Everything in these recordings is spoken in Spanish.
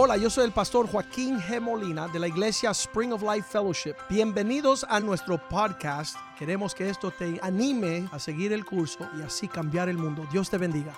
Hola, yo soy el pastor Joaquín G. Molina de la iglesia Spring of Life Fellowship. Bienvenidos a nuestro podcast. Queremos que esto te anime a seguir el curso y así cambiar el mundo. Dios te bendiga.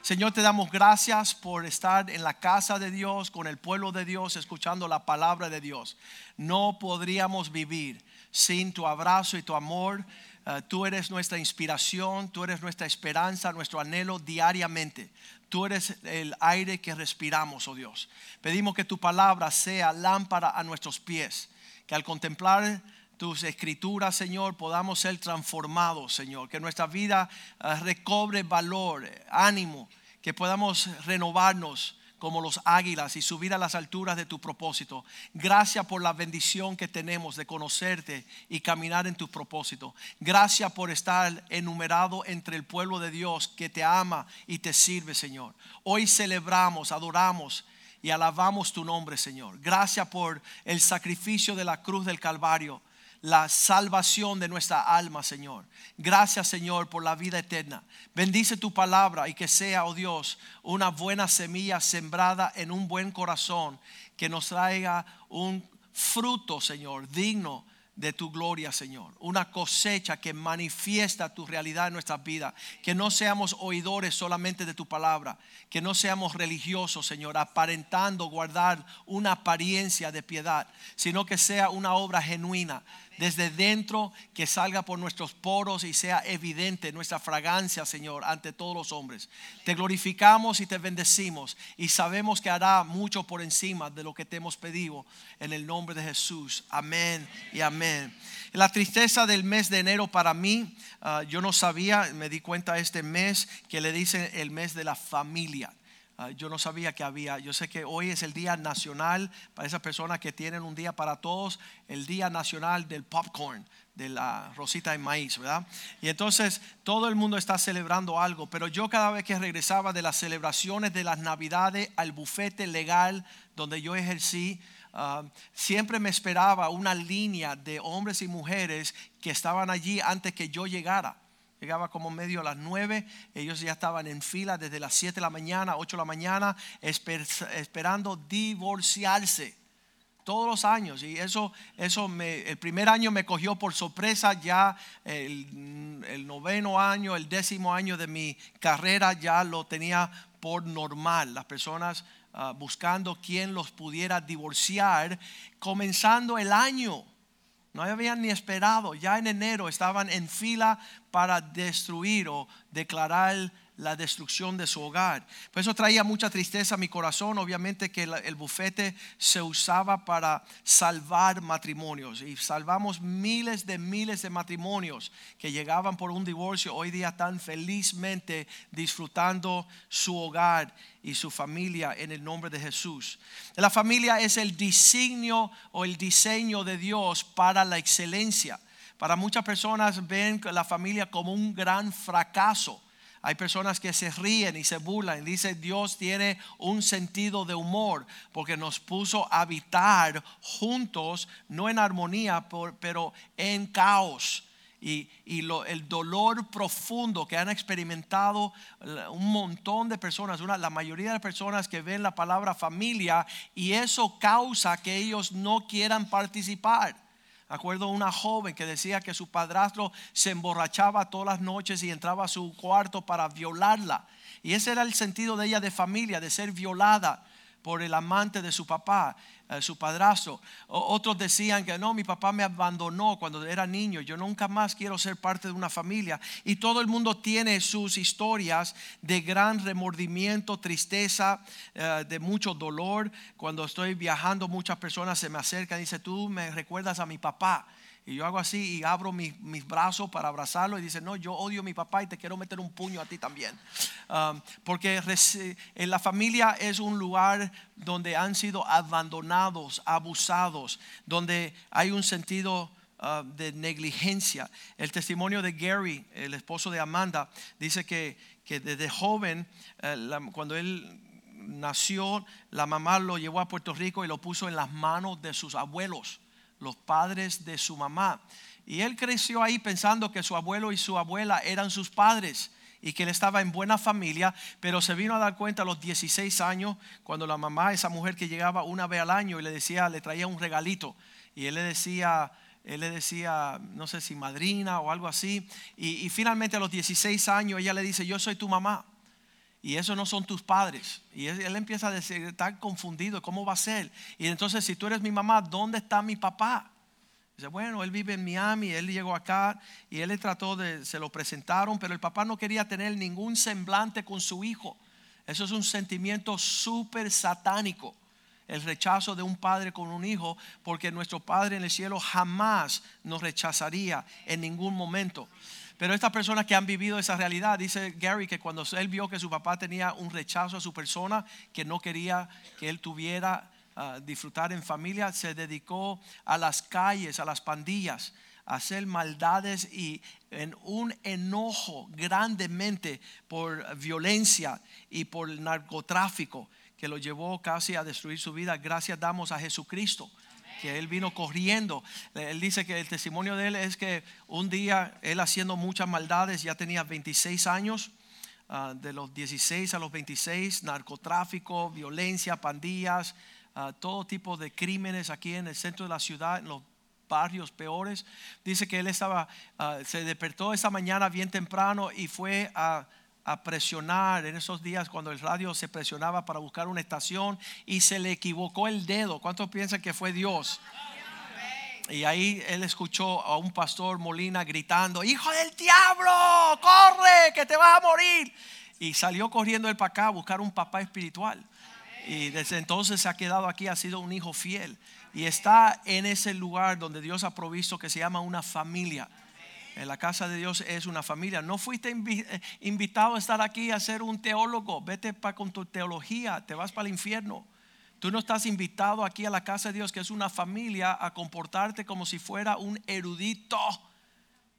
Señor, te damos gracias por estar en la casa de Dios, con el pueblo de Dios, escuchando la palabra de Dios. No podríamos vivir sin tu abrazo y tu amor. Uh, tú eres nuestra inspiración, tú eres nuestra esperanza, nuestro anhelo diariamente. Tú eres el aire que respiramos, oh Dios. Pedimos que tu palabra sea lámpara a nuestros pies, que al contemplar tus escrituras, Señor, podamos ser transformados, Señor, que nuestra vida uh, recobre valor, ánimo, que podamos renovarnos como los águilas y subir a las alturas de tu propósito. Gracias por la bendición que tenemos de conocerte y caminar en tu propósito. Gracias por estar enumerado entre el pueblo de Dios que te ama y te sirve, Señor. Hoy celebramos, adoramos y alabamos tu nombre, Señor. Gracias por el sacrificio de la cruz del Calvario la salvación de nuestra alma, Señor. Gracias, Señor, por la vida eterna. Bendice tu palabra y que sea, oh Dios, una buena semilla sembrada en un buen corazón que nos traiga un fruto, Señor, digno de tu gloria, Señor. Una cosecha que manifiesta tu realidad en nuestras vidas. Que no seamos oidores solamente de tu palabra. Que no seamos religiosos, Señor, aparentando guardar una apariencia de piedad, sino que sea una obra genuina desde dentro, que salga por nuestros poros y sea evidente nuestra fragancia, Señor, ante todos los hombres. Te glorificamos y te bendecimos y sabemos que hará mucho por encima de lo que te hemos pedido en el nombre de Jesús. Amén y amén. La tristeza del mes de enero para mí, uh, yo no sabía, me di cuenta este mes que le dicen el mes de la familia. Ah, yo no sabía que había, yo sé que hoy es el día nacional para esas personas que tienen un día para todos, el día nacional del popcorn, de la rosita de maíz, ¿verdad? Y entonces todo el mundo está celebrando algo, pero yo cada vez que regresaba de las celebraciones de las navidades al bufete legal donde yo ejercí, ah, siempre me esperaba una línea de hombres y mujeres que estaban allí antes que yo llegara. Llegaba como medio a las nueve, ellos ya estaban en fila desde las 7 de la mañana, 8 de la mañana, esperando divorciarse todos los años. Y eso, eso me, el primer año me cogió por sorpresa, ya el, noveno año, el décimo año de mi carrera ya lo tenía por normal. Las personas uh, buscando quién los pudiera divorciar, comenzando el año. No habían ni esperado, ya en enero estaban en fila para destruir o declarar la destrucción de su hogar. Por eso traía mucha tristeza a mi corazón. Obviamente que el bufete se usaba para salvar matrimonios y salvamos miles de miles de matrimonios que llegaban por un divorcio. Hoy día están felizmente disfrutando su hogar y su familia en el nombre de Jesús. La familia es el designio o el diseño de Dios para la excelencia. Para muchas personas ven la familia como un gran fracaso. Hay personas que se ríen y se burlan y dicen Dios tiene un sentido de humor porque nos puso a habitar juntos, no en armonía, pero en caos. Y, el dolor profundo que han experimentado un montón de personas, la mayoría de las personas que ven la palabra familia, y eso causa que ellos no quieran participar. Acuerdo una joven que decía que su padrastro se emborrachaba todas las noches y entraba a su cuarto para violarla. Y ese era el sentido de ella de familia, de ser violada por el amante de su papá, su padrastro. otros decían que no, mi papá me abandonó cuando era niño, yo nunca más quiero ser parte de una familia. Y todo el mundo tiene sus historias de gran remordimiento, tristeza, eh, de mucho dolor. Cuando estoy viajando, muchas personas se me acercan y dicen, tú me recuerdas a mi papá. Y yo hago así y abro mis, brazos para abrazarlo y dice, no, yo odio a mi papá y te quiero meter un puño a ti también. Um, porque en la familia es un lugar donde han sido abandonados, abusados, donde hay un sentido uh, de negligencia. El testimonio de Gary, el esposo de Amanda, dice que, que desde joven, uh, cuando él nació, la mamá lo llevó a Puerto Rico y lo puso en las manos de sus abuelos los padres de su mamá. Y él creció ahí pensando que su abuelo y su abuela eran sus padres. y que él estaba en buena familia, pero se vino a dar cuenta a los 16 años cuando la mamá, esa mujer que llegaba una vez al año y le decía, le traía un regalito y él le decía, él le decía, no sé si madrina o algo así, y, finalmente a los 16 años ella le dice, yo soy tu mamá. Y esos no son tus padres. Y él, empieza a decir, está confundido, ¿cómo va a ser? Y entonces, si tú eres mi mamá, ¿dónde está mi papá? Dice, bueno, él vive en Miami, él llegó acá y él le trató de, se lo presentaron, pero el papá no quería tener ningún semblante con su hijo. Eso es un sentimiento súper satánico, el rechazo de un padre con un hijo, porque nuestro Padre en el cielo jamás nos rechazaría en ningún momento. Pero estas personas que han vivido esa realidad, dice Gary que cuando él vio que su papá tenía un rechazo a su persona, que no quería que él tuviera disfrutar en familia, se dedicó a las calles, a las pandillas, a hacer maldades y en un enojo grandemente por violencia y por narcotráfico que lo llevó casi a destruir su vida. Gracias damos a Jesucristo que él vino corriendo. Él dice que el testimonio de él es que un día él haciendo muchas maldades, ya tenía 26 años, ah, de los 16 a los 26, narcotráfico, violencia, pandillas, todo tipo de crímenes aquí en el centro de la ciudad, en los barrios peores. Dice que él estaba, ah, se despertó esa mañana bien temprano y fue a, a presionar en esos días cuando el radio se presionaba para buscar una estación y se le equivocó el dedo. ¿Cuántos piensan que fue Dios? Y ahí él escuchó a un pastor Molina gritando, hijo del diablo, corre, que te vas a morir. Y salió corriendo él para acá a buscar un papá espiritual. Y desde entonces se ha quedado aquí, ha sido un hijo fiel. Y está en ese lugar donde Dios ha provisto que se llama una familia. En la casa de Dios es una familia. No fuiste eh, invitado a estar aquí a ser un teólogo. Vete para con tu teología, te vas para el infierno. Tú no estás invitado aquí a la casa de Dios, que es una familia, a comportarte como si fuera un erudito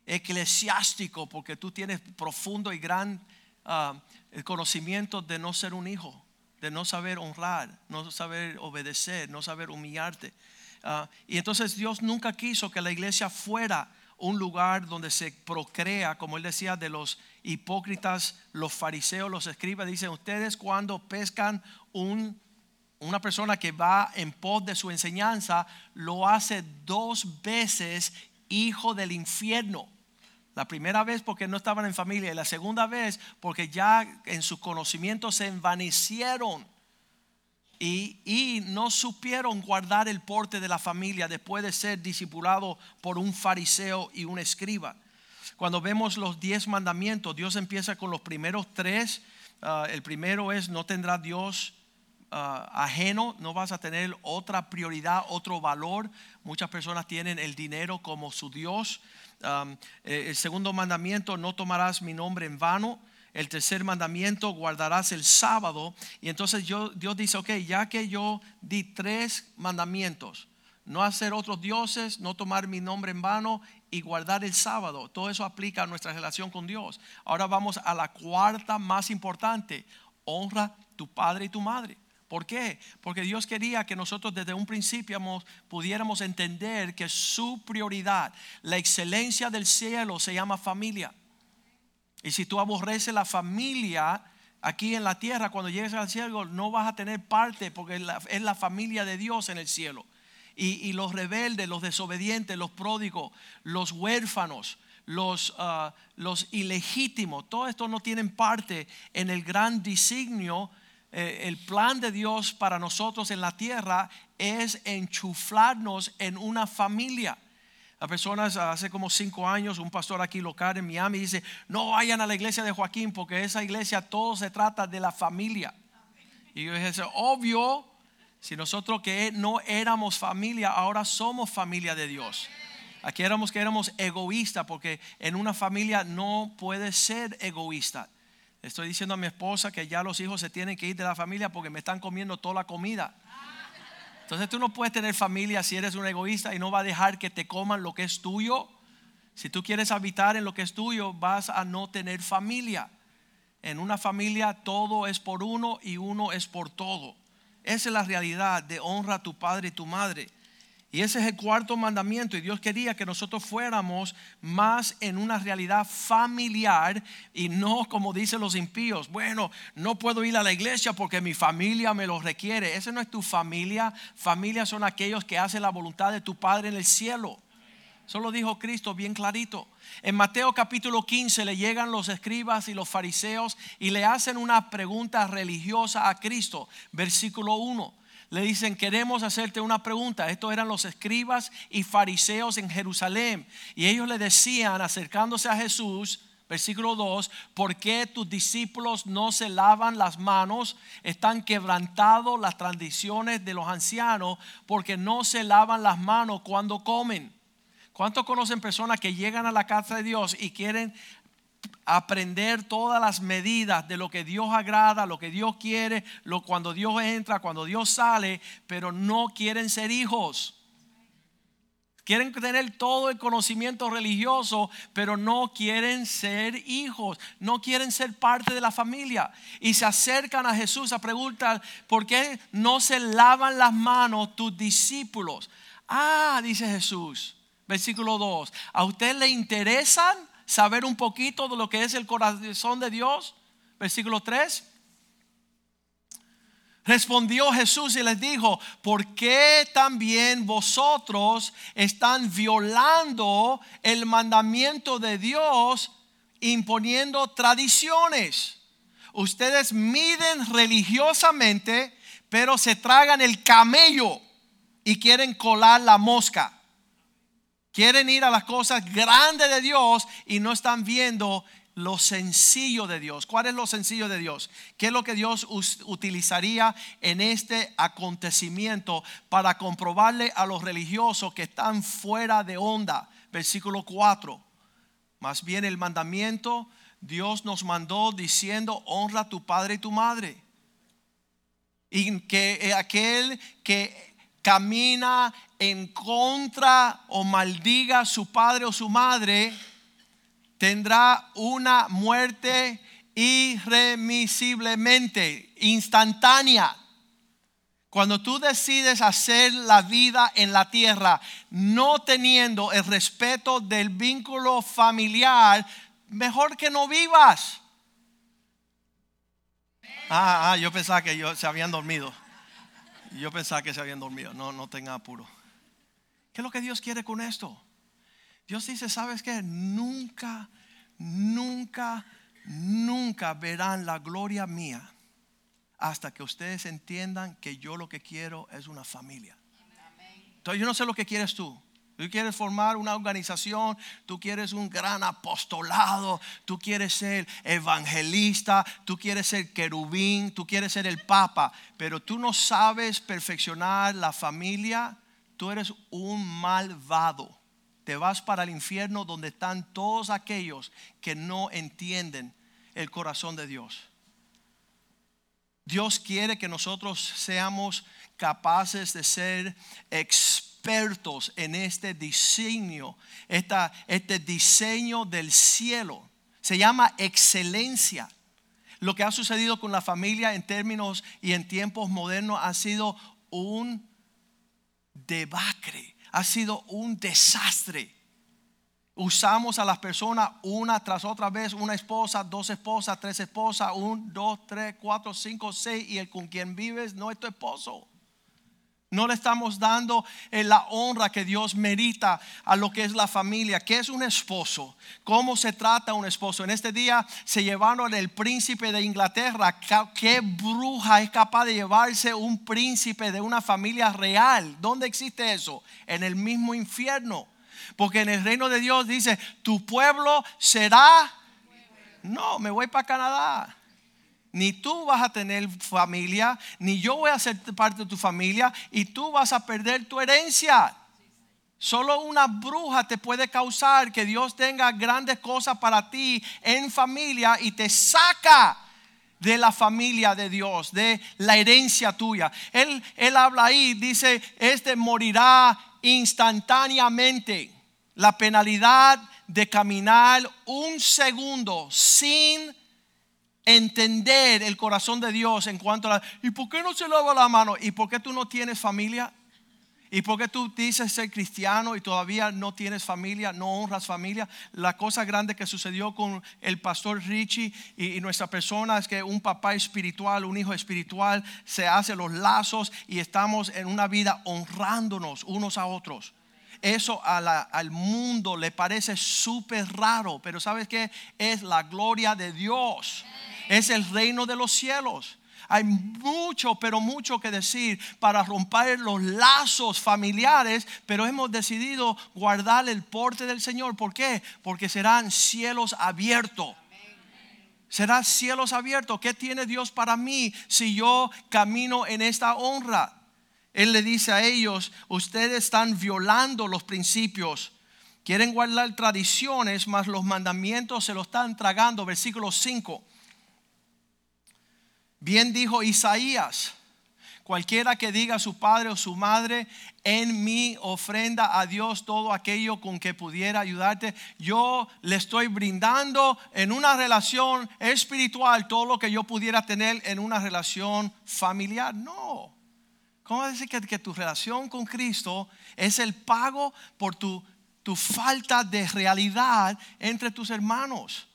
eclesiástico, porque tú tienes profundo y gran ah, conocimiento de no ser un hijo de no saber honrar, no saber obedecer, no saber humillarte. Ah, y entonces Dios nunca quiso que la iglesia fuera un lugar donde se procrea, como él decía, de los hipócritas, los fariseos, los escribas. Dicen, ustedes cuando pescan un, una persona que va en pos de su enseñanza, lo hace dos veces hijo del infierno. La primera vez porque no estaban en familia y la segunda vez porque ya en sus conocimientos se envanecieron y, no supieron guardar el porte de la familia después de ser discipulado por un fariseo y un escriba. Cuando vemos los diez mandamientos, Dios empieza con los primeros tres. Ah, el primero es no tendrá Dios ah, ajeno, no vas a tener otra prioridad, otro valor. Muchas personas tienen el dinero como su Dios. Eh, el segundo mandamiento, no tomarás mi nombre en vano. El tercer mandamiento, guardarás el sábado. Y entonces yo, Dios dice, ok, ya que yo di tres mandamientos, no hacer otros dioses, no tomar mi nombre en vano y guardar el sábado. Todo eso aplica a nuestra relación con Dios. Ahora vamos a la cuarta más importante. Honra tu padre y tu madre. ¿Por qué? Porque Dios quería que nosotros desde un principio pudiéramos entender que su prioridad, la excelencia del cielo se llama familia. Y si tú aborreces la familia aquí en la tierra, cuando llegues al cielo no vas a tener parte porque es la, familia de Dios en el cielo. Y, los rebeldes, los desobedientes, los pródigos, los huérfanos, los, los ilegítimos, todo esto no tienen parte en el gran designio eh, el plan de Dios para nosotros en la tierra es enchuflarnos en una familia. Las personas hace como cinco años, un pastor aquí local en Miami dice, no vayan a la iglesia de Joaquín porque esa iglesia todo se trata de la familia. Y yo dije, obvio, si nosotros que no éramos familia, ahora somos familia de Dios. Aquí éramos que éramos egoístas porque en una familia no puede ser egoísta. Estoy diciendo a mi esposa que ya los hijos se tienen que ir de la familia porque me están comiendo toda la comida. Entonces tú no puedes tener familia si eres un egoísta y no va a dejar que te coman lo que es tuyo. Si tú quieres habitar en lo que es tuyo, vas a no tener familia. En una familia todo es por uno y uno es por todo. Esa es la realidad de honra a tu padre y tu madre. Y ese es el cuarto mandamiento. Y Dios quería que nosotros fuéramos más en una realidad familiar y no como dicen los impíos. Bueno, no puedo ir a la iglesia porque mi familia me lo requiere. Esa no es tu familia. Familia son aquellos que hacen la voluntad de tu Padre en el cielo. Eso lo dijo Cristo bien clarito. En Mateo capítulo 15 le llegan los escribas y los fariseos y le hacen una pregunta religiosa a Cristo. Versículo 1 le dicen, queremos hacerte una pregunta. Estos eran los escribas y fariseos en Jerusalén. Y ellos le decían, acercándose a Jesús, versículo 2, ¿por qué tus discípulos no se lavan las manos? Están quebrantados las tradiciones de los ancianos porque no se lavan las manos cuando comen. ¿Cuántos conocen personas que llegan a la casa de Dios y quieren aprender todas las medidas de lo que Dios agrada, lo que Dios quiere, lo, cuando Dios entra, cuando Dios sale, pero no quieren ser hijos. Quieren tener todo el conocimiento religioso, pero no quieren ser hijos, no quieren ser parte de la familia. Y se acercan a Jesús a preguntar, ¿por qué no se lavan las manos tus discípulos? Ah, dice Jesús, versículo 2, ¿a usted le interesan saber un poquito de lo que es el corazón de Dios? Versículo 3. Respondió Jesús y les dijo, ¿por qué también vosotros están violando el mandamiento de Dios imponiendo tradiciones? Ustedes miden religiosamente, pero se tragan el camello y quieren colar la mosca. Quieren ir a las cosas grandes de Dios y no están viendo lo sencillo de Dios. ¿Cuál es lo sencillo de Dios? ¿Qué es lo que Dios utilizaría en este acontecimiento para comprobarle a los religiosos que están fuera de onda? Versículo 4. Más bien el mandamiento Dios nos mandó diciendo, honra a tu padre y tu madre. Y que eh, aquel que camina en contra o maldiga a su padre o su madre, tendrá una muerte irremisiblemente, instantánea. Cuando tú decides hacer la vida en la tierra no teniendo el respeto del vínculo familiar, mejor que no vivas. Ah, ah yo pensaba que yo, se habían dormido. Yo pensaba que se habían dormido. No, no tenga apuro. ¿Qué es lo que Dios quiere con esto? Dios dice, ¿sabes qué? Nunca, nunca, nunca verán la gloria mía hasta que ustedes entiendan que yo lo que quiero es una familia. Entonces yo no sé lo que quieres tú. Tú quieres formar una organización, tú quieres un gran apostolado, tú quieres ser evangelista, tú quieres ser querubín, tú quieres ser el papa, pero tú no sabes perfeccionar la familia, tú eres un malvado. Te vas para el infierno donde están todos aquellos que no entienden el corazón de Dios. Dios quiere que nosotros seamos capaces de ser expertos expertos en este diseño, este diseño del cielo. Se llama excelencia. Lo que ha sucedido con la familia en términos y en tiempos modernos ha sido un debacle, ha sido un desastre. Usamos a las personas una tras otra vez, una esposa, dos esposas, tres esposas, un, dos, tres, cuatro, cinco, seis, y el con quien vives no es tu esposo. No le estamos dando eh, la honra que Dios merita a lo que es la familia. ¿Qué es un esposo? ¿Cómo se trata un esposo? En este día se llevaron el príncipe de Inglaterra. ¿Qué bruja es capaz de llevarse un príncipe de una familia real? ¿Dónde existe eso? En el mismo infierno. Porque en el reino de Dios dice, tu pueblo será... No, me voy para Canadá. Ni tú vas a tener familia, ni yo voy a ser parte de tu familia y tú vas a perder tu herencia. Solo una bruja te puede causar que Dios tenga grandes cosas para ti en familia y te saca de la familia de Dios, de la herencia tuya. Él, él habla ahí, dice, este morirá instantáneamente. La penalidad de caminar un segundo sin entender el corazón de Dios en cuanto a la, ¿y por qué no se lava la mano? ¿Y por qué tú no tienes familia? ¿Y por qué tú dices ser cristiano y todavía no tienes familia, no honras familia? La cosa grande que sucedió con el pastor Richie y, y, nuestra persona es que un papá espiritual, un hijo espiritual, se hace los lazos y estamos en una vida honrándonos unos a otros. Eso al mundo le parece súper raro, pero ¿sabes qué? Es la gloria de Dios. Es el reino de los cielos. Hay mucho, pero mucho que decir para romper los lazos familiares, pero hemos decidido guardar el porte del Señor. ¿Por qué? Porque serán cielos abiertos. Será cielos abiertos. ¿Qué tiene Dios para mí si yo camino en esta honra? Él le dice a ellos, ustedes están violando los principios. Quieren guardar tradiciones, mas los mandamientos se los están tragando. Versículo 5. Bien dijo Isaías, cualquiera que diga a su padre o su madre, en mi ofrenda a Dios todo aquello con que pudiera ayudarte, yo le estoy brindando en una relación espiritual todo lo que yo pudiera tener en una relación familiar. No. ¿Cómo decir que, que tu relación con Cristo es el pago por tu, tu falta de realidad entre tus hermanos?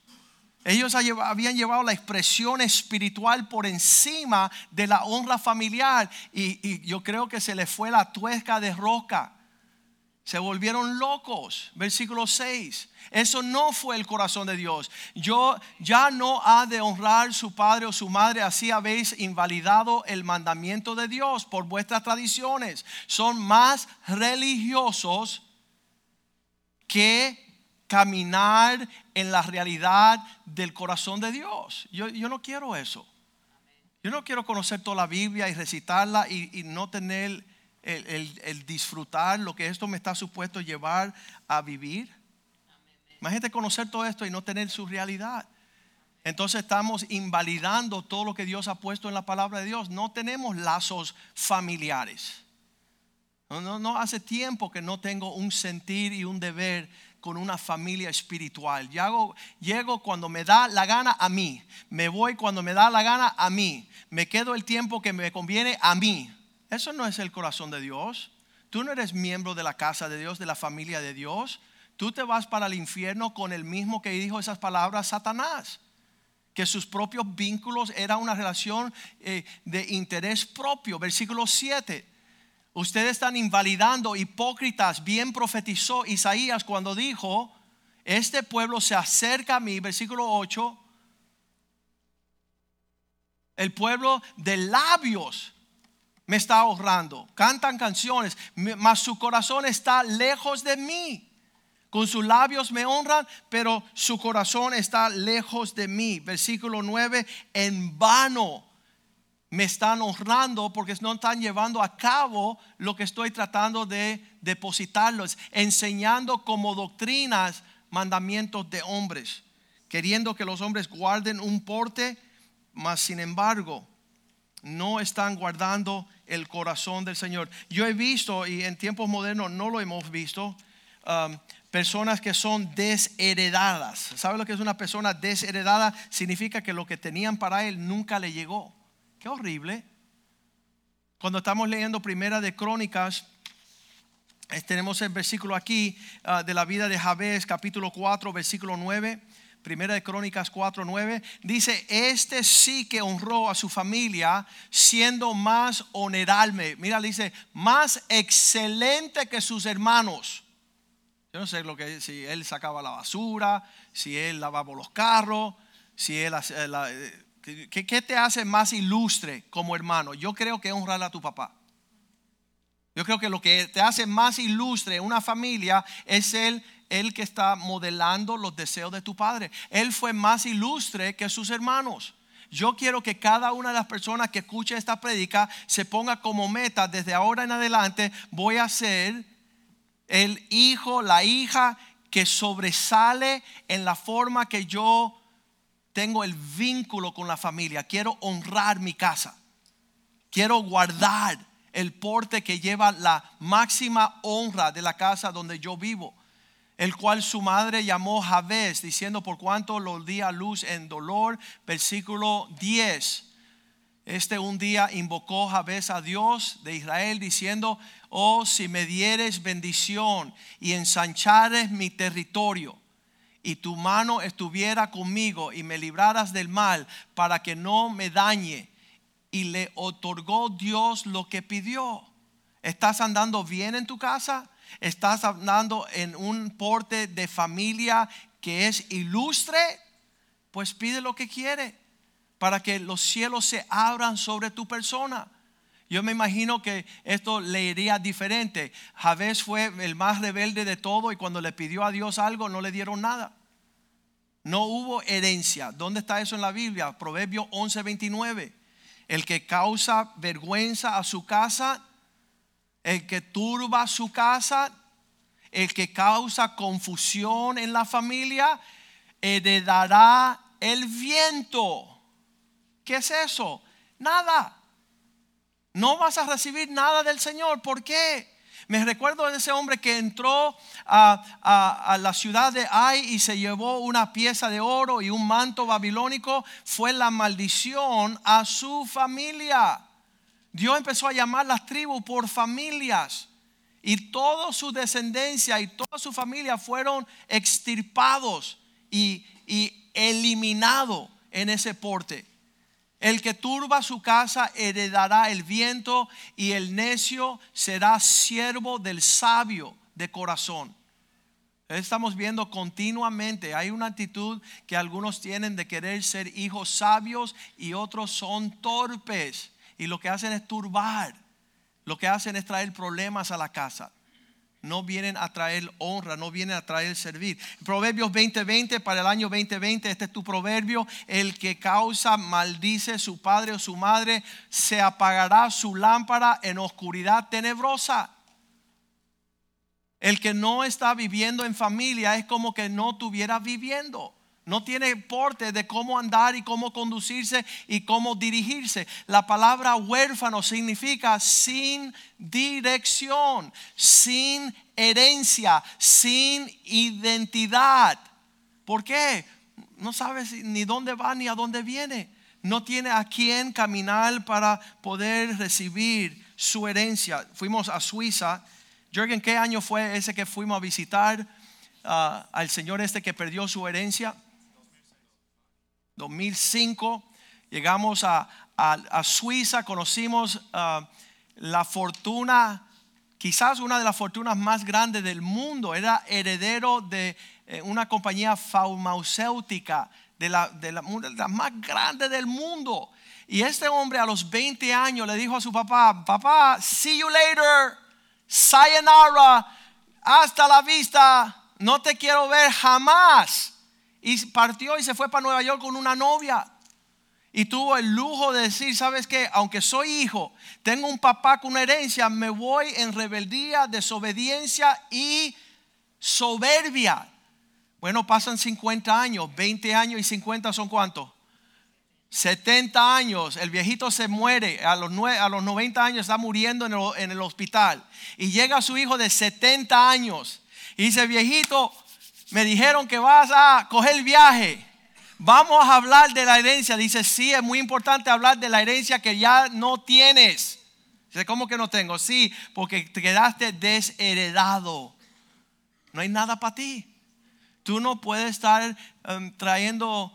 Ellos habían llevado la expresión espiritual por encima de la honra familiar y, yo creo que se les fue la tuesca de roca. Se volvieron locos. Versículo 6. Eso no fue el corazón de Dios. Yo ya no ha de honrar su padre o su madre, así habéis invalidado el mandamiento de Dios por vuestras tradiciones. Son más religiosos que caminar en la realidad del corazón de Dios. Yo, no quiero eso. Yo no quiero conocer toda la Biblia y recitarla y, no tener el, disfrutar lo que esto me está supuesto llevar a vivir. Imagínate conocer todo esto y no tener su realidad. Entonces estamos invalidando todo lo que Dios ha puesto en la palabra de Dios. No tenemos lazos familiares. No, no, no hace tiempo que no tengo un sentir y un deber con una familia espiritual. Llego, cuando me da la gana a mí. Me voy cuando me da la gana a mí. Me quedo el tiempo que me conviene a mí. Eso no es el corazón de Dios. Tú no eres miembro de la casa de Dios, de la familia de Dios. Tú te vas para el infierno con el mismo que dijo esas palabras Satanás. Que sus propios vínculos era una relación eh, de interés propio. Versículo 7 Ustedes están invalidando, hipócritas, bien profetizó Isaías cuando dijo, este pueblo se acerca a mí, versículo 8, el pueblo de labios me está ahorrando, cantan canciones, mas su corazón está lejos de mí. Con sus labios me honran, pero su corazón está lejos de mí. Versículo 9, en vano me están honrando porque no están llevando a cabo lo que estoy tratando de depositarlos, enseñando como doctrinas mandamientos de hombres, queriendo que los hombres guarden un porte, mas sin embargo no están guardando el corazón del Señor. Yo he visto, y en tiempos modernos no lo hemos visto, um, personas que son desheredadas. ¿Sabe lo que es una persona desheredada? Significa que lo que tenían para él nunca le llegó horrible. Cuando estamos leyendo Primera de Crónicas, eh, tenemos el versículo aquí ah, de la vida de Jabez, capítulo 4, versículo 9. Primera de Crónicas 4, 9. Dice, este sí que honró a su familia siendo más honorable. Mira, dice, más excelente que sus hermanos. Yo no sé lo que si él sacaba la basura, si él lavaba los carros, si él eh, ¿Qué, te hace más ilustre como hermano? Yo creo que honrar a tu papá. Yo creo que lo que te hace más ilustre una familia es el, el que está modelando los deseos de tu padre. Él fue más ilustre que sus hermanos. Yo quiero que cada una de las personas que escuche esta prédica se ponga como meta desde ahora en adelante, voy a ser el hijo, la hija que sobresale en la forma que yo tengo el vínculo con la familia, quiero honrar mi casa, quiero guardar el porte que lleva la máxima honra de la casa donde yo vivo, el cual su madre llamó Javés, diciendo por cuanto lo di a luz en dolor, versículo 10. Este un día invocó Jabez a Dios de Israel diciendo, oh, si me dieres bendición y ensanchares mi territorio y tu mano estuviera conmigo y me libraras del mal para que no me dañe. Y le otorgó Dios lo que pidió. ¿Estás andando bien en tu casa? ¿Estás andando en un porte de familia que es ilustre? Pues pide lo que quiere para que los cielos se abran sobre tu persona. Yo me imagino que esto le iría diferente. Javés fue el más rebelde de todo y cuando le pidió a Dios algo no le dieron nada. No hubo herencia. ¿Dónde está eso en la Biblia? Proverbio 11:29. El que causa vergüenza a su casa, el que turba su casa, el que causa confusión en la familia, heredará el viento. ¿Qué es eso? Nada. No vas a recibir nada del Señor. ¿Por qué? Me recuerdo de ese hombre que entró a, la ciudad de Ai y se llevó una pieza de oro y un manto babilónico. Fue la maldición a su familia. Dios empezó a llamar las tribus por familias. Y toda su descendencia y toda su familia fueron extirpados y, y eliminados en ese porte. El que turba su casa heredará el viento y el necio será siervo del sabio de corazón. Estamos viendo continuamente, hay una actitud que algunos tienen de querer ser hijos sabios y otros son torpes. Y lo que hacen es turbar, lo que hacen es traer problemas a la casa no vienen a traer honra, no vienen a traer servir. Proverbios 20:20 para el año 2020, este es tu proverbio, el que causa maldice su padre o su madre, se apagará su lámpara en oscuridad tenebrosa. El que no está viviendo en familia es como que no estuviera viviendo. No tiene porte de cómo andar y cómo conducirse y cómo dirigirse. La palabra huérfano significa sin dirección, sin herencia, sin identidad. ¿Por qué? No sabes ni dónde va ni a dónde viene. No tiene a quién caminar para poder recibir su herencia. Fuimos a Suiza. Jürgen, ¿qué año fue ese que fuimos a visitar ah, al señor este que perdió su herencia? 2005 llegamos a, Suiza, conocimos ah, la fortuna, quizás una de las fortunas más grandes del mundo, era heredero de eh, una compañía farmacéutica, de la, de, la, más grande del mundo. Y este hombre a los 20 años le dijo a su papá, papá, see you later, sayonara, hasta la vista, no te quiero ver jamás. Y partió y se fue para Nueva York con una novia. Y tuvo el lujo de decir, ¿sabes qué? Aunque soy hijo, tengo un papá con una herencia, me voy en rebeldía, desobediencia y soberbia. Bueno, pasan 50 años, 20 años y 50 son cuántos? 70 años, el viejito se muere, a los, a los 90 años está muriendo en el, en el hospital. Y llega su hijo de 70 años y dice, viejito, me dijeron que vas a coger el viaje. Vamos a hablar de la herencia. Dice, sí, es muy importante hablar de la herencia que ya no tienes. Dice, ¿cómo que no tengo? Sí, porque te quedaste desheredado. No hay nada para ti. Tú no puedes estar um, trayendo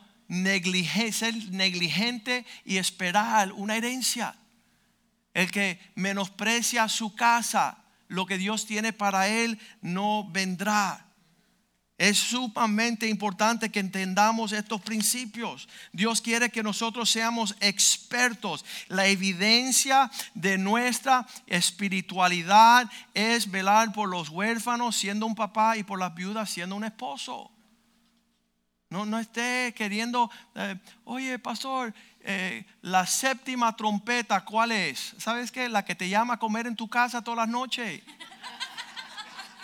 ser negligente y esperar una herencia. El que menosprecia su casa, lo que Dios tiene para él, no vendrá. Es sumamente importante que entendamos estos principios. Dios quiere que nosotros seamos expertos. La evidencia de nuestra espiritualidad es velar por los huérfanos siendo un papá y por las viudas siendo un esposo. No, no esté queriendo, eh, oye pastor, eh, la séptima trompeta, ¿cuál es? ¿Sabes qué? La que te llama a comer en tu casa todas las noches.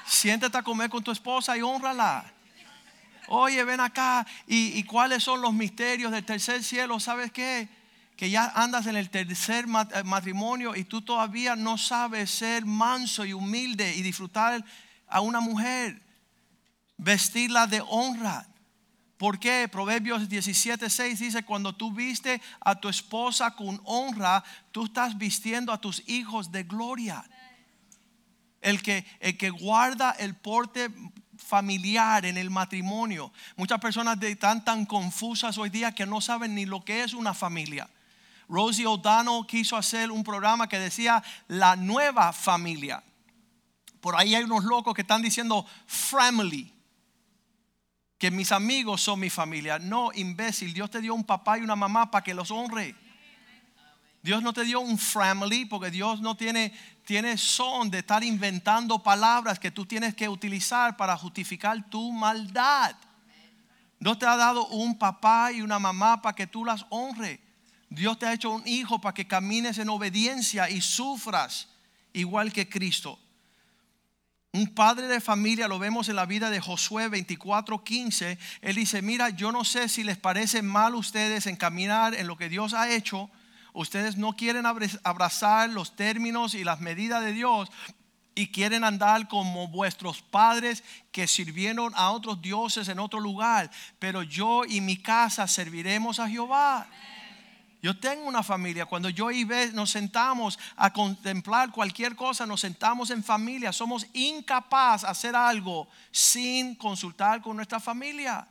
Siéntate a comer con tu esposa y honrala. Oye, ven acá. ¿Y, cuáles son los misterios del tercer cielo? ¿Sabes qué? Que ya andas en el tercer eh, matrimonio y tú todavía no sabes ser manso y humilde y disfrutar a una mujer. Vestirla de honra. ¿Por qué? Proverbios 17, 6 dice, cuando tú viste a tu esposa con honra, tú estás vistiendo a tus hijos de gloria. El que, el que guarda el porte familiar en el matrimonio. Muchas personas están tan confusas hoy día que no saben ni lo que es una familia. Rosie O'Donnell quiso hacer un programa que decía la nueva familia. Por ahí hay unos locos que están diciendo family. Que mis amigos son mi familia. No, imbécil. Dios te dio un papá y una mamá para que los honre. Dios no te dio un family porque Dios no tiene, tiene son de estar inventando palabras que tú tienes que utilizar para justificar tu maldad. No te ha dado un papá y una mamá para que tú las honres. Dios te ha hecho un hijo para que camines en obediencia y sufras igual que Cristo. Un padre de familia, lo vemos en la vida de Josué 24:15. Él dice: Mira, yo no sé si les parece mal a ustedes en caminar en lo que Dios ha hecho. Ustedes no quieren abrazar los términos y las medidas de Dios y quieren andar como vuestros padres que sirvieron a otros dioses en otro lugar. Pero yo y mi casa serviremos a Jehová. Yo tengo una familia. Cuando yo y Beth nos sentamos a contemplar cualquier cosa, nos sentamos en familia. Somos incapaces de hacer algo sin consultar con nuestra familia.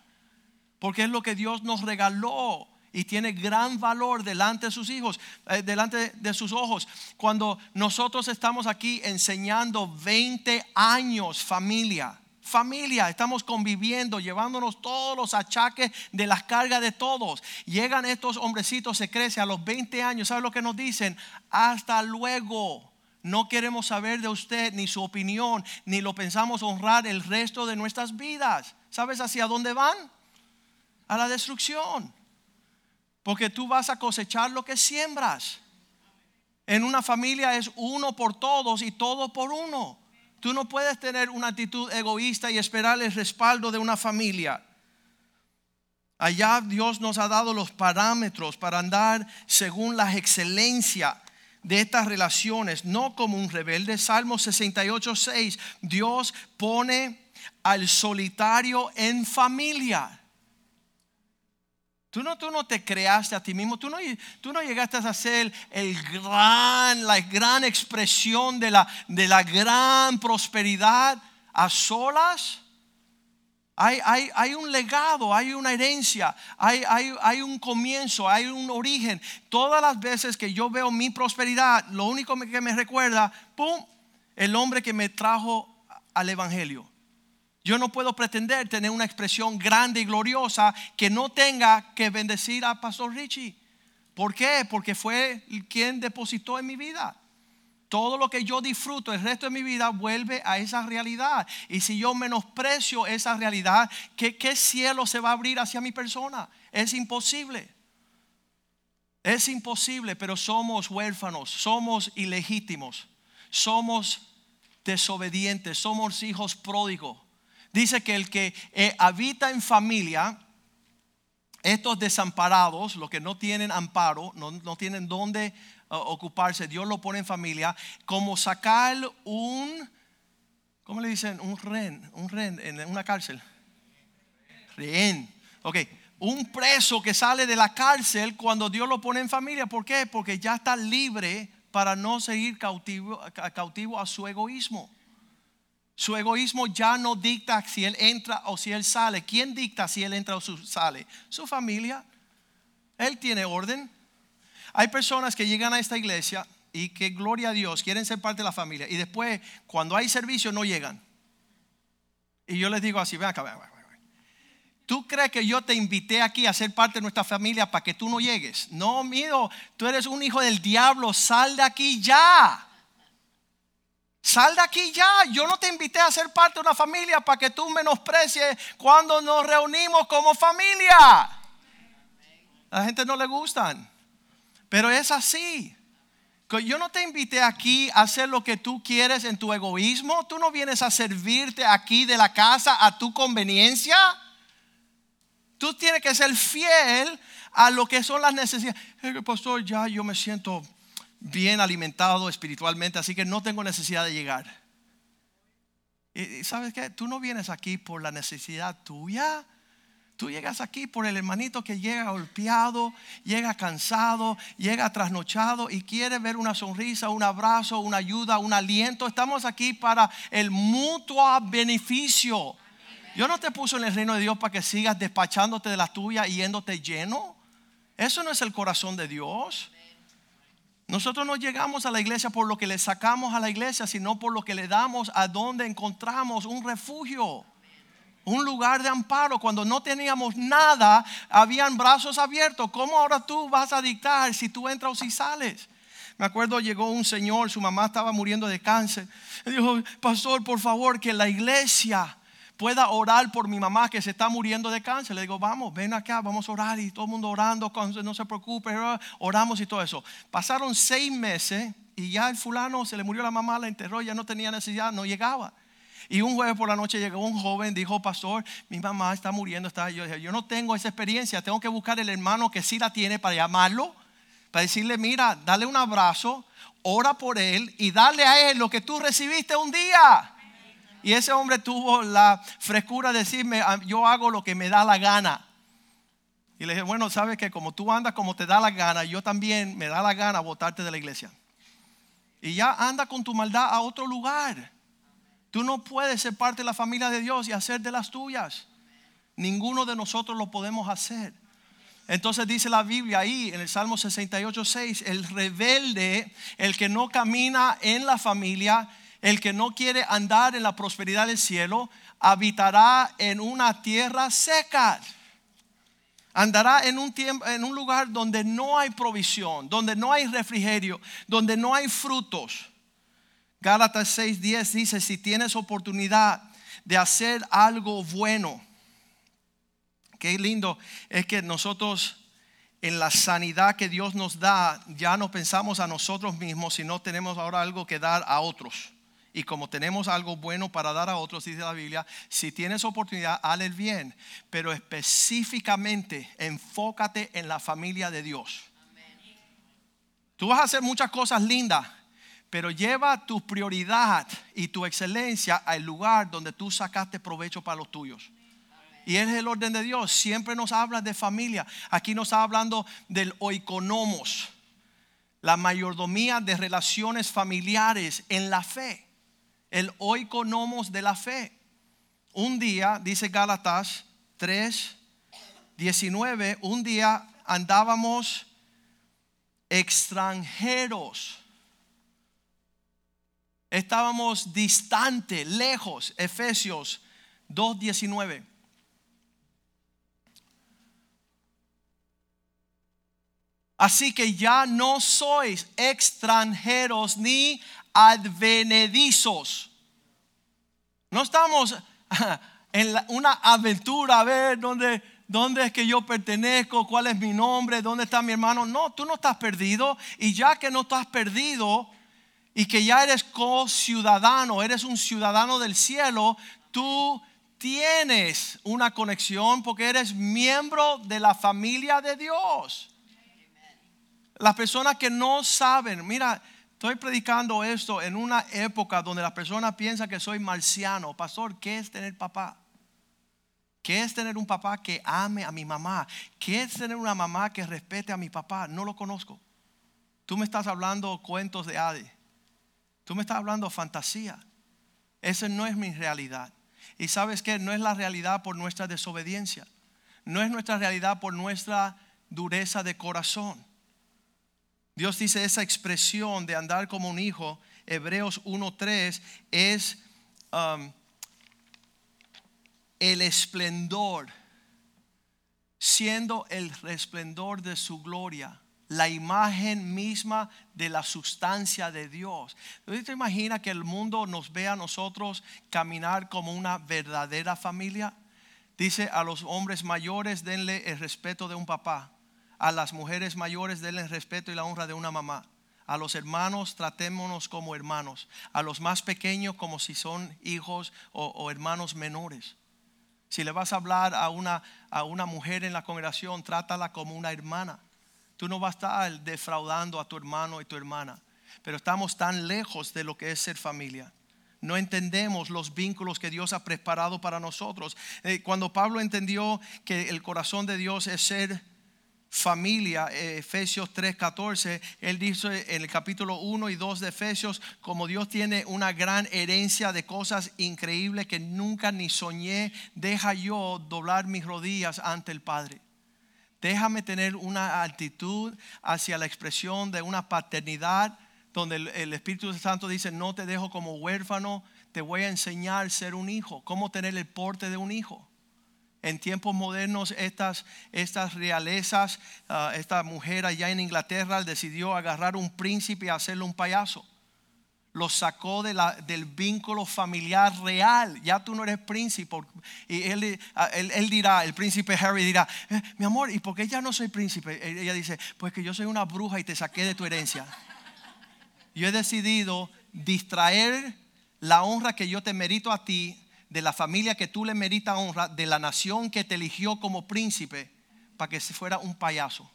Porque es lo que Dios nos regaló y tiene gran valor delante de sus hijos, eh, delante de sus ojos. Cuando nosotros estamos aquí enseñando 20 años familia familia, estamos conviviendo, llevándonos todos los achaques de las cargas de todos. Llegan estos hombrecitos, se crecen a los 20 años, ¿sabe lo que nos dicen? Hasta luego. No queremos saber de usted ni su opinión, ni lo pensamos honrar el resto de nuestras vidas. ¿Sabes hacia dónde van? A la destrucción. Porque tú vas a cosechar lo que siembras. En una familia es uno por todos y todo por uno. Tú no puedes tener una actitud egoísta y esperar el respaldo de una familia. Allá Dios nos ha dado los parámetros para andar según la excelencia de estas relaciones, no como un rebelde. Salmo 68, 6, Dios pone al solitario en familia. Tú no, tú no te creaste a ti mismo, tú no, tú no llegaste a ser el gran, la gran expresión de la, de la gran prosperidad a solas. Hay, hay, hay, un legado, hay una herencia, hay, hay, un comienzo, hay un origen. Todas las veces que yo veo mi prosperidad, lo único que me recuerda, ¡pum!, el hombre que me trajo al Evangelio. Yo no puedo pretender tener una expresión grande y gloriosa que no tenga que bendecir a Pastor Richie. ¿Por qué? Porque fue quien depositó en mi vida. Todo lo que yo disfruto el resto de mi vida vuelve a esa realidad. Y si yo menosprecio esa realidad, ¿qué, qué cielo se va a abrir hacia mi persona? Es imposible. Es imposible, pero somos huérfanos, somos ilegítimos, somos desobedientes, somos hijos pródigos dice que el que eh, habita en familia, estos desamparados, los que no tienen amparo, no, tienen dónde uh, ocuparse, Dios lo pone en familia, como sacar un, ¿cómo le dicen? Un ren, un ren en una cárcel. Rehén. Ok, un preso que sale de la cárcel cuando Dios lo pone en familia. ¿Por qué? Porque ya está libre para no seguir cautivo, cautivo a su egoísmo. Su egoísmo ya no dicta si él entra o si él sale. ¿Quién dicta si él entra o sale? Su familia. Él tiene orden. Hay personas que llegan a esta iglesia y que, gloria a Dios, quieren ser parte de la familia. Y después, cuando hay servicio, no llegan. Y yo les digo así, ven acá, ven, ven, ¿Tú crees que yo te invité aquí a ser parte de nuestra familia para que tú no llegues? No, mío, tú eres un hijo del diablo, sal de aquí ya. Sal de aquí ya. Yo no te invité a ser parte de una familia para que tú menosprecies cuando nos reunimos como familia. A la gente no le gustan. Pero es así. Yo no te invité aquí a hacer lo que tú quieres en tu egoísmo. Tú no vienes a servirte aquí de la casa a tu conveniencia. Tú tienes que ser fiel a lo que son las necesidades. pastor, ya yo me siento bien alimentado espiritualmente, así que no tengo necesidad de llegar. Y sabes que tú no vienes aquí por la necesidad tuya, Tú llegas aquí por el hermanito que llega golpeado, llega cansado, llega trasnochado y quiere ver una sonrisa, un abrazo, una ayuda, un aliento. Estamos aquí para el mutuo beneficio. Yo no te puse en el reino de Dios para que sigas despachándote de la tuya y yéndote lleno. Eso no es el corazón de Dios. Nosotros no llegamos a la iglesia por lo que le sacamos a la iglesia, sino por lo que le damos a donde encontramos un refugio un lugar de amparo. Cuando no teníamos nada, habían brazos abiertos. ¿Cómo ahora tú vas a dictar si tú entras o si sales? Me acuerdo llegó un señor, su mamá estaba muriendo de cáncer. Dijo, pastor, por favor, que la iglesia pueda orar por mi mamá que se está muriendo de cáncer. Le digo, vamos, ven acá, vamos a orar y todo el mundo orando, no se preocupe, oramos y todo eso. Pasaron seis meses y ya el fulano se le murió la mamá, la enterró, ya no tenía necesidad, no llegaba. Y un jueves por la noche llegó un joven, dijo, pastor, mi mamá está muriendo. Está. Yo yo no tengo esa experiencia, tengo que buscar el hermano que sí la tiene para llamarlo, para decirle, mira, dale un abrazo, ora por él y dale a él lo que tú recibiste un día. Y ese hombre tuvo la frescura de decirme, ah, yo hago lo que me da la gana. Y le dije, bueno, sabes que como tú andas como te da la gana, yo también me da la gana votarte de la iglesia. Y ya anda con tu maldad a otro lugar. Tú no puedes ser parte de la familia de Dios y hacer de las tuyas. Ninguno de nosotros lo podemos hacer. Entonces dice la Biblia ahí en el Salmo 68, 6, el rebelde, el que no camina en la familia, el que no quiere andar en la prosperidad del cielo, habitará en una tierra seca. Andará en un, tiempo, en un lugar donde no hay provisión, donde no hay refrigerio, donde no hay frutos. Gálatas 6:10 dice, si tienes oportunidad de hacer algo bueno, qué lindo es que nosotros en la sanidad que Dios nos da, ya no pensamos a nosotros mismos, sino tenemos ahora algo que dar a otros. Y como tenemos algo bueno para dar a otros, dice la Biblia, si tienes oportunidad, haz el bien, pero específicamente enfócate en la familia de Dios. Tú vas a hacer muchas cosas lindas, pero lleva tu prioridad y tu excelencia al lugar donde tú sacaste provecho para los tuyos. Y es el orden de Dios. Siempre nos habla de familia. Aquí nos está hablando del oikonomos, la mayordomía de relaciones familiares en la fe. El oikonomos de la fe. Un día, dice Gálatas 3, 19, un día andábamos extranjeros estábamos distantes, lejos. Efesios 2.19. Así que ya no sois extranjeros ni advenedizos. No estamos en una aventura a ver dónde, dónde es que yo pertenezco, cuál es mi nombre, dónde está mi hermano. No, tú no estás perdido. Y ya que no estás perdido, y que ya eres co-ciudadano, eres un ciudadano del cielo, tú tienes una conexión porque eres miembro de la familia de Dios. Las personas que no saben, mira, estoy predicando esto en una época donde las personas piensan que soy marciano. Pastor, ¿qué es tener papá? ¿Qué es tener un papá que ame a mi mamá? ¿Qué es tener una mamá que respete a mi papá? No lo conozco. Tú me estás hablando cuentos de Ade. Tú me estás hablando fantasía. Esa no es mi realidad. Y sabes que no es la realidad por nuestra desobediencia. No es nuestra realidad por nuestra dureza de corazón. Dios dice esa expresión de andar como un hijo, Hebreos 1.3, es um, el esplendor, siendo el resplendor de su gloria la imagen misma de la sustancia de Dios. ¿Usted te imagina que el mundo nos vea a nosotros caminar como una verdadera familia? Dice a los hombres mayores denle el respeto de un papá, a las mujeres mayores denle el respeto y la honra de una mamá. A los hermanos tratémonos como hermanos, a los más pequeños como si son hijos o, hermanos menores. Si le vas a hablar a una, a una mujer en la congregación, trátala como una hermana Tú no vas a estar defraudando a tu hermano y tu hermana. Pero estamos tan lejos de lo que es ser familia. No entendemos los vínculos que Dios ha preparado para nosotros. Eh, cuando Pablo entendió que el corazón de Dios es ser familia, eh, Efesios 3:14, él dice en el capítulo 1 y 2 de Efesios, como Dios tiene una gran herencia de cosas increíbles que nunca ni soñé, deja yo doblar mis rodillas ante el Padre. Déjame tener una actitud hacia la expresión de una paternidad donde el, Espíritu Santo dice, no te dejo como huérfano, te voy a enseñar a ser un hijo, cómo tener el porte de un hijo. En tiempos modernos estas, estas realezas, ah, esta mujer allá en Inglaterra decidió agarrar un príncipe y hacerle un payaso. Lo sacó de la, del vínculo familiar real. Ya tú no eres príncipe. Y él, ah, él, dirá, el príncipe Harry dirá, eh, mi amor, ¿y por qué ya no soy príncipe? Ella dice, pues que yo soy una bruja y te saqué de tu herencia. Yo he decidido distraer la honra que yo te merito a ti de la familia que tú le meritas honra, de la nación que te eligió como príncipe, para que se fuera un payaso.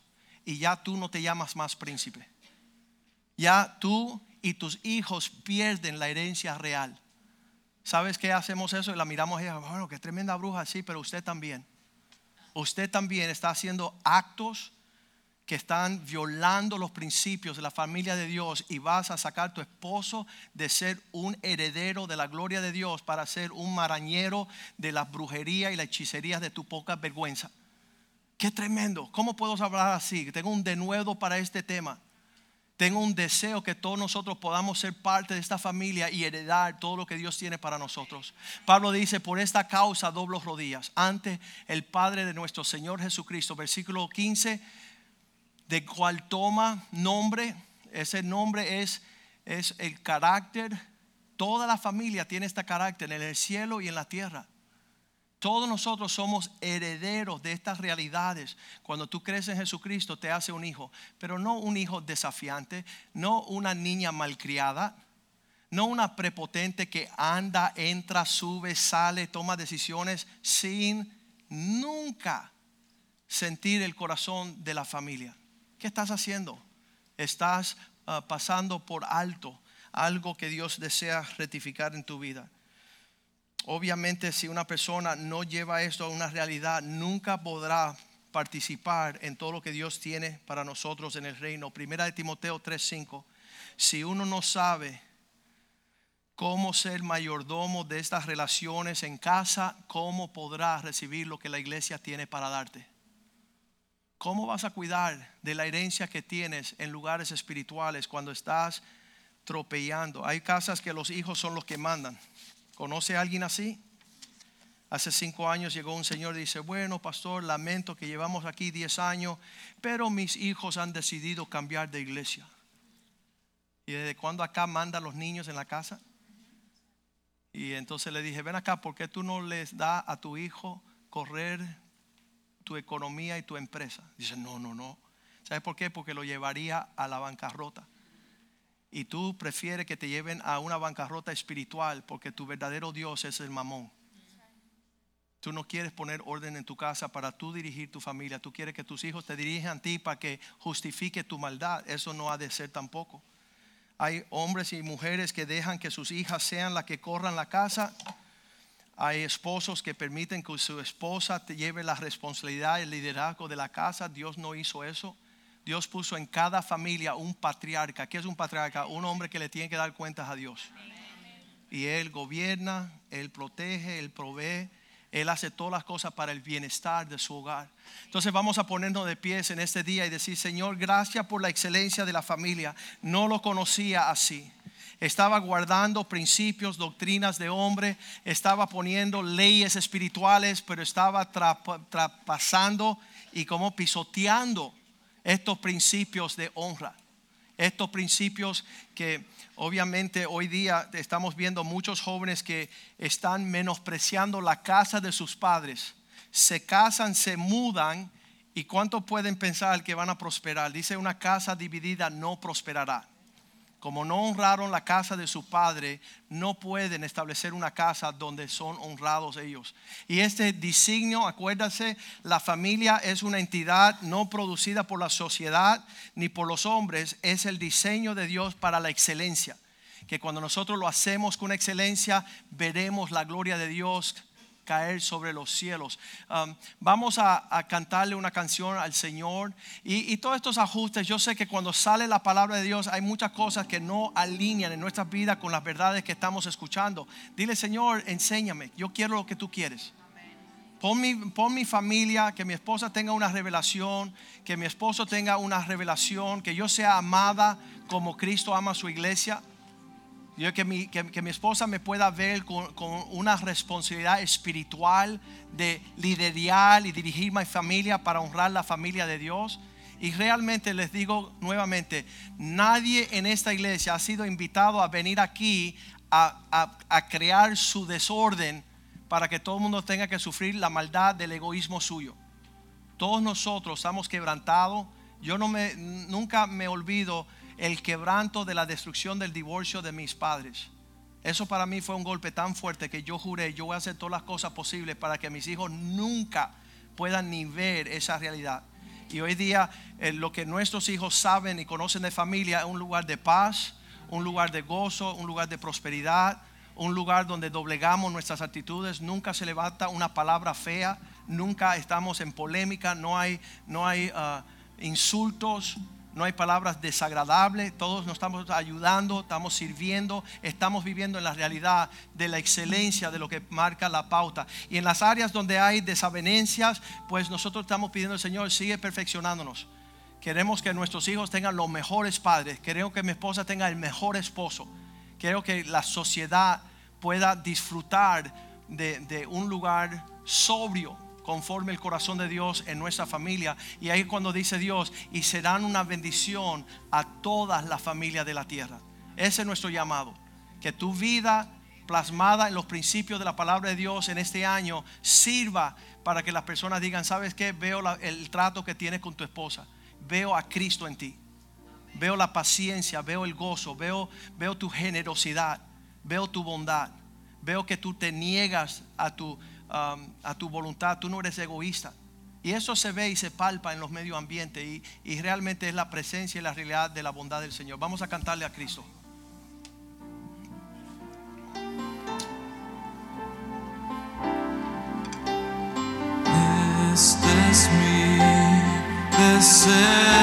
Y ya tú no te llamas más príncipe. Ya tú y tus hijos pierden la herencia real. ¿Sabes qué hacemos eso? Y la miramos y bueno, qué tremenda bruja, sí, pero usted también. Usted también está haciendo actos que están violando los principios de la familia de Dios y vas a sacar tu esposo de ser un heredero de la gloria de Dios para ser un marañero de la brujería y la hechicería de tu poca vergüenza. Qué tremendo. ¿Cómo puedo hablar así? Tengo un denuedo para este tema. Tengo un deseo que todos nosotros podamos ser parte de esta familia y heredar todo lo que Dios tiene para nosotros. Pablo dice, por esta causa doblo rodillas ante el Padre de nuestro Señor Jesucristo. Versículo 15 de cual toma nombre, ese nombre es, es el carácter, toda la familia tiene este carácter en el cielo y en la tierra. Todos nosotros somos herederos de estas realidades. Cuando tú crees en Jesucristo te hace un hijo, pero no un hijo desafiante, no una niña malcriada, no una prepotente que anda, entra, sube, sale, toma decisiones sin nunca sentir el corazón de la familia. ¿Qué estás haciendo? Estás ah, pasando por alto algo que Dios desea rectificar en tu vida. Obviamente si una persona no lleva esto a una realidad, nunca podrá participar en todo lo que Dios tiene para nosotros en el reino. Primera de Timoteo 3:5. Si uno no sabe cómo ser mayordomo de estas relaciones en casa, ¿cómo podrá recibir lo que la iglesia tiene para darte? ¿Cómo vas a cuidar de la herencia que tienes en lugares espirituales cuando estás tropellando? Hay casas que los hijos son los que mandan. ¿Conoce a alguien así? Hace cinco años llegó un señor y dice, bueno, pastor, lamento que llevamos aquí diez años, pero mis hijos han decidido cambiar de iglesia. ¿Y desde cuándo acá mandan los niños en la casa? Y entonces le dije, ven acá, ¿por qué tú no les das a tu hijo correr tu economía y tu empresa. Dice, no, no, no. ¿Sabes por qué? Porque lo llevaría a la bancarrota. Y tú prefieres que te lleven a una bancarrota espiritual porque tu verdadero Dios es el mamón. Tú no quieres poner orden en tu casa para tú dirigir tu familia. Tú quieres que tus hijos te dirijan a ti para que justifique tu maldad. Eso no ha de ser tampoco. Hay hombres y mujeres que dejan que sus hijas sean las que corran la casa hay esposos que permiten que su esposa te lleve la responsabilidad el liderazgo de la casa. Dios no hizo eso. Dios puso en cada familia un patriarca. ¿Qué es un patriarca? Un hombre que le tiene que dar cuentas a Dios. Y él gobierna, él protege, él provee, él hace todas las cosas para el bienestar de su hogar. Entonces vamos a ponernos de pies en este día y decir, Señor, gracias por la excelencia de la familia. No lo conocía así estaba guardando principios, doctrinas de hombre, estaba poniendo leyes espirituales, pero estaba traspasando y como pisoteando estos principios de honra. Estos principios que obviamente hoy día estamos viendo muchos jóvenes que están menospreciando la casa de sus padres. Se casan, se mudan y cuánto pueden pensar que van a prosperar. Dice una casa dividida no prosperará como no honraron la casa de su padre, no pueden establecer una casa donde son honrados ellos. Y este designio, acuérdense, la familia es una entidad no producida por la sociedad ni por los hombres, es el diseño de Dios para la excelencia que cuando nosotros lo hacemos con excelencia, veremos la gloria de Dios caer sobre los cielos. Um, vamos a, cantarle una canción al Señor y, y, todos estos ajustes, yo sé que cuando sale la palabra de Dios hay muchas cosas que no alinean en nuestras vidas con las verdades que estamos escuchando. Dile Señor, enséñame, yo quiero lo que tú quieres. Pon mi, pon mi, familia, que mi esposa tenga una revelación, que mi esposo tenga una revelación, que yo sea amada como Cristo ama a su iglesia. Yo que mi, que, que mi esposa me pueda ver con, con, una responsabilidad espiritual de liderar y dirigir mi familia para honrar la familia de Dios. Y realmente les digo nuevamente, nadie en esta iglesia ha sido invitado a venir aquí a, a, a crear su desorden para que todo el mundo tenga que sufrir la maldad del egoísmo suyo. Todos nosotros estamos quebrantados. Yo no me, nunca me olvido el quebranto de la destrucción del divorcio de mis padres. Eso para mí fue un golpe tan fuerte que yo juré, yo voy a hacer todas las cosas posibles para que mis hijos nunca puedan ni ver esa realidad. Y hoy día eh, lo que nuestros hijos saben y conocen de familia es un lugar de paz, un lugar de gozo, un lugar de prosperidad, un lugar donde doblegamos nuestras actitudes, nunca se levanta una palabra fea, nunca estamos en polémica, no hay, no hay uh, insultos, no hay palabras desagradables, todos nos estamos ayudando, estamos sirviendo, estamos viviendo en la realidad de la excelencia de lo que marca la pauta. Y en las áreas donde hay desavenencias, pues nosotros estamos pidiendo al Señor, sigue perfeccionándonos. Queremos que nuestros hijos tengan los mejores padres, queremos que mi esposa tenga el mejor esposo. Quiero que la sociedad pueda disfrutar de, de un lugar sobrio, conforme el corazón de Dios en nuestra familia. Y ahí cuando dice Dios, y serán una bendición a todas las familias de la tierra. Ese es nuestro llamado. Que tu vida plasmada en los principios de la palabra de Dios en este año sirva para que las personas digan, ¿sabes qué? Veo el trato que tienes con tu esposa. Veo a Cristo en ti. Veo la paciencia, veo el gozo, veo, veo tu generosidad, veo tu bondad. Veo que tú te niegas a tu um, a tu voluntad, tú no eres egoísta. Y eso se ve y se palpa en los medio ambientes y, y realmente es la presencia y la realidad de la bondad del Señor. Vamos a cantarle a Cristo. Este es mi deseo,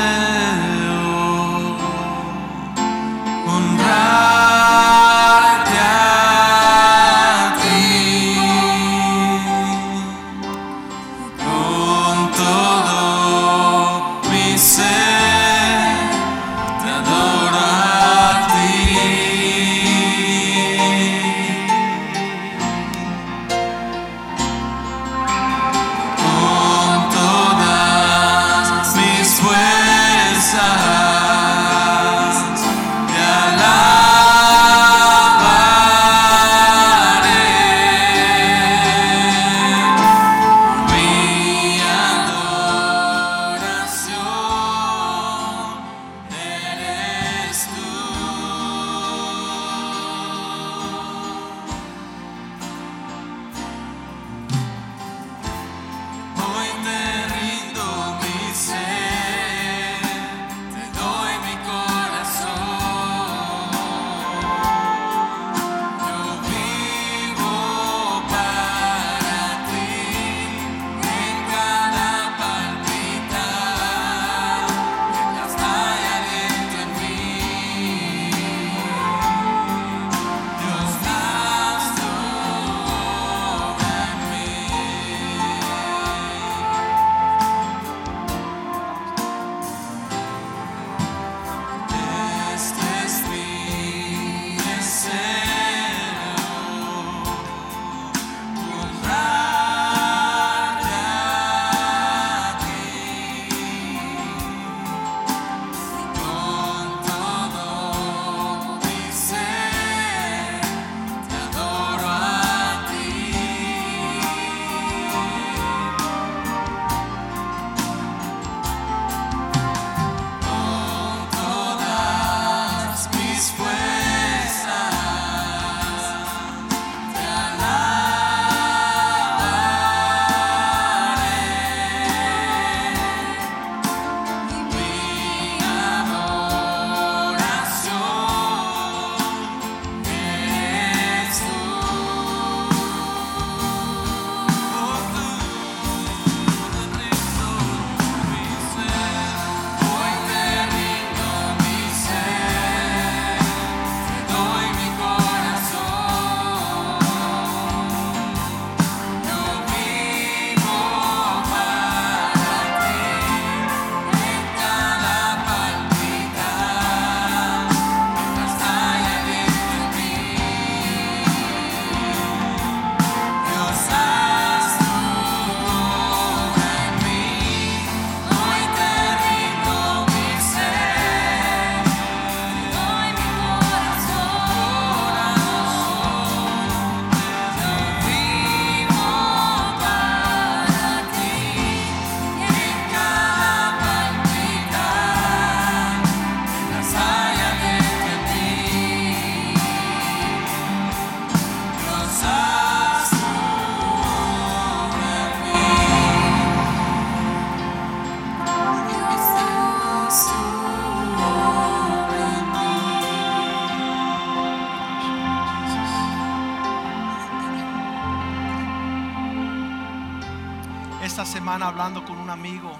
semana hablando con un amigo,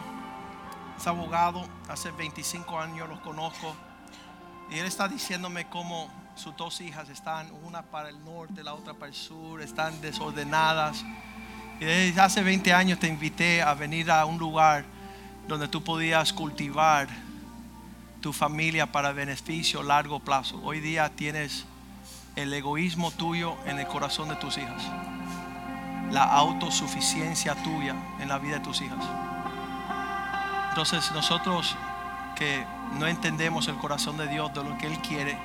es abogado, hace 25 años los conozco, y él está diciéndome cómo sus dos hijas están, una para el norte, la otra para el sur, están desordenadas. Y desde hace 20 años te invité a venir a un lugar donde tú podías cultivar tu familia para beneficio a largo plazo. Hoy día tienes el egoísmo tuyo en el corazón de tus hijas, la autosuficiencia tuya en la vida de tus hijas. Entonces nosotros que no entendemos el corazón de Dios, de lo que Él quiere,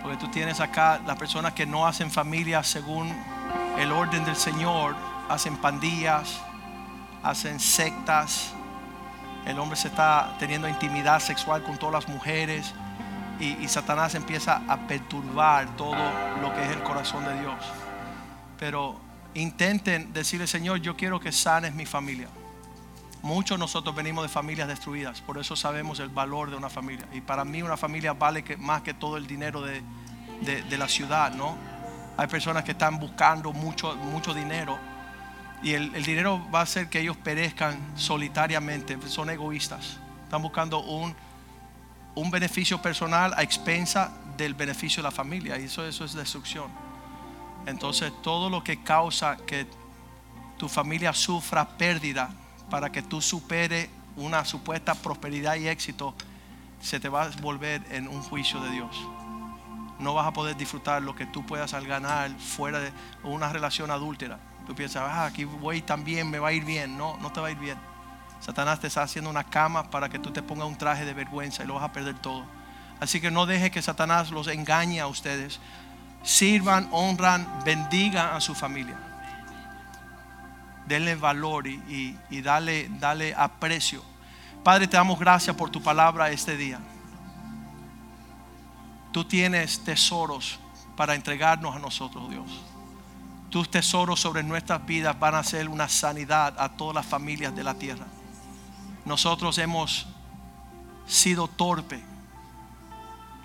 porque tú tienes acá las personas que no hacen familia según el orden del Señor, hacen pandillas, hacen sectas, el hombre se está teniendo intimidad sexual con todas las mujeres y, y, Satanás empieza a perturbar todo lo que es el corazón de Dios. Pero intenten decirle, Señor, yo quiero que sanes mi familia. Muchos nosotros venimos de familias destruidas, por eso sabemos el valor de una familia. Y para mí una familia vale que, más que todo el dinero de, la ciudad, ¿no? Hay personas que están buscando mucho, mucho dinero y el, dinero va a hacer que ellos perezcan solitariamente, son egoístas. Están buscando un, beneficio personal a expensa del beneficio de la familia. Y eso es destrucción. Entonces todo lo que causa que tu familia sufra pérdida para que tú supere una supuesta prosperidad y éxito, se te va a volver en un juicio de Dios. No vas a poder disfrutar lo que tú puedas al ganar fuera de una relación adúltera. Tú piensas, ah, aquí voy también, me va a ir bien. No, no te va a ir bien. Satanás te está haciendo una cama para que tú te pongas un traje de vergüenza y lo vas a perder todo. Así que no deje que Satanás los engañe a ustedes. Sirvan, honran, bendigan a su familia. Denle valor y, y, y dale, dale aprecio. Padre, te damos gracias por tu palabra este día. Tú tienes tesoros para entregarnos a nosotros, Dios tus tesoros sobre nuestras vidas van a ser una sanidad a todas las familias de la tierra. Nosotros hemos sido torpe,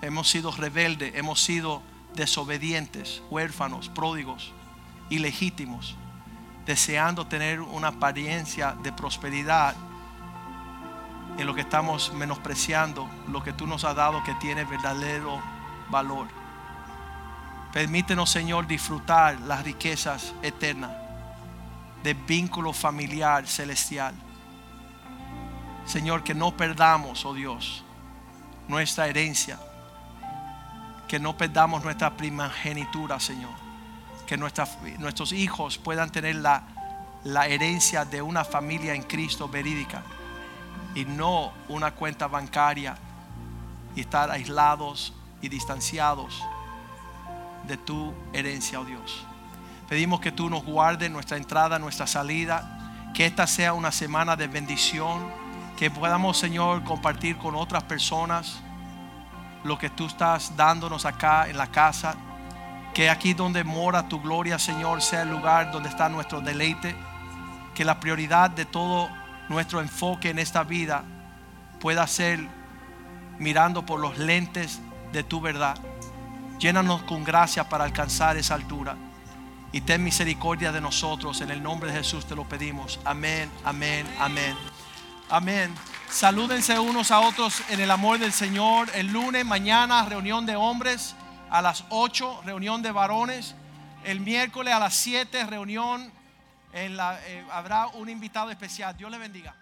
hemos sido rebeldes, hemos sido desobedientes, huérfanos, pródigos, ilegítimos, deseando tener una apariencia de prosperidad en lo que estamos menospreciando, lo que tú nos has dado que tiene verdadero valor. Permítenos, Señor, disfrutar las riquezas eternas de vínculo familiar celestial. Señor, que no perdamos, oh Dios, nuestra herencia. Que no perdamos nuestra primogenitura, Señor. Que nuestros hijos puedan tener la, la herencia de una familia en Cristo verídica y no una cuenta bancaria y estar aislados y distanciados de tu herencia, oh Dios. Pedimos que tú nos guardes nuestra entrada, nuestra salida, que esta sea una semana de bendición, que podamos, Señor, compartir con otras personas lo que tú estás dándonos acá en la casa, que aquí donde mora tu gloria, Señor, sea el lugar donde está nuestro deleite, que la prioridad de todo nuestro enfoque en esta vida pueda ser mirando por los lentes de tu verdad. Llénanos con gracia para alcanzar esa altura. Y ten misericordia de nosotros. En el nombre de Jesús te lo pedimos. Amén, amén, amén. Amén. Salúdense unos a otros en el amor del Señor. El lunes, mañana, reunión de hombres. A las 8, reunión de varones. El miércoles a las 7, reunión. Eh, habrá un invitado especial. Dios le bendiga.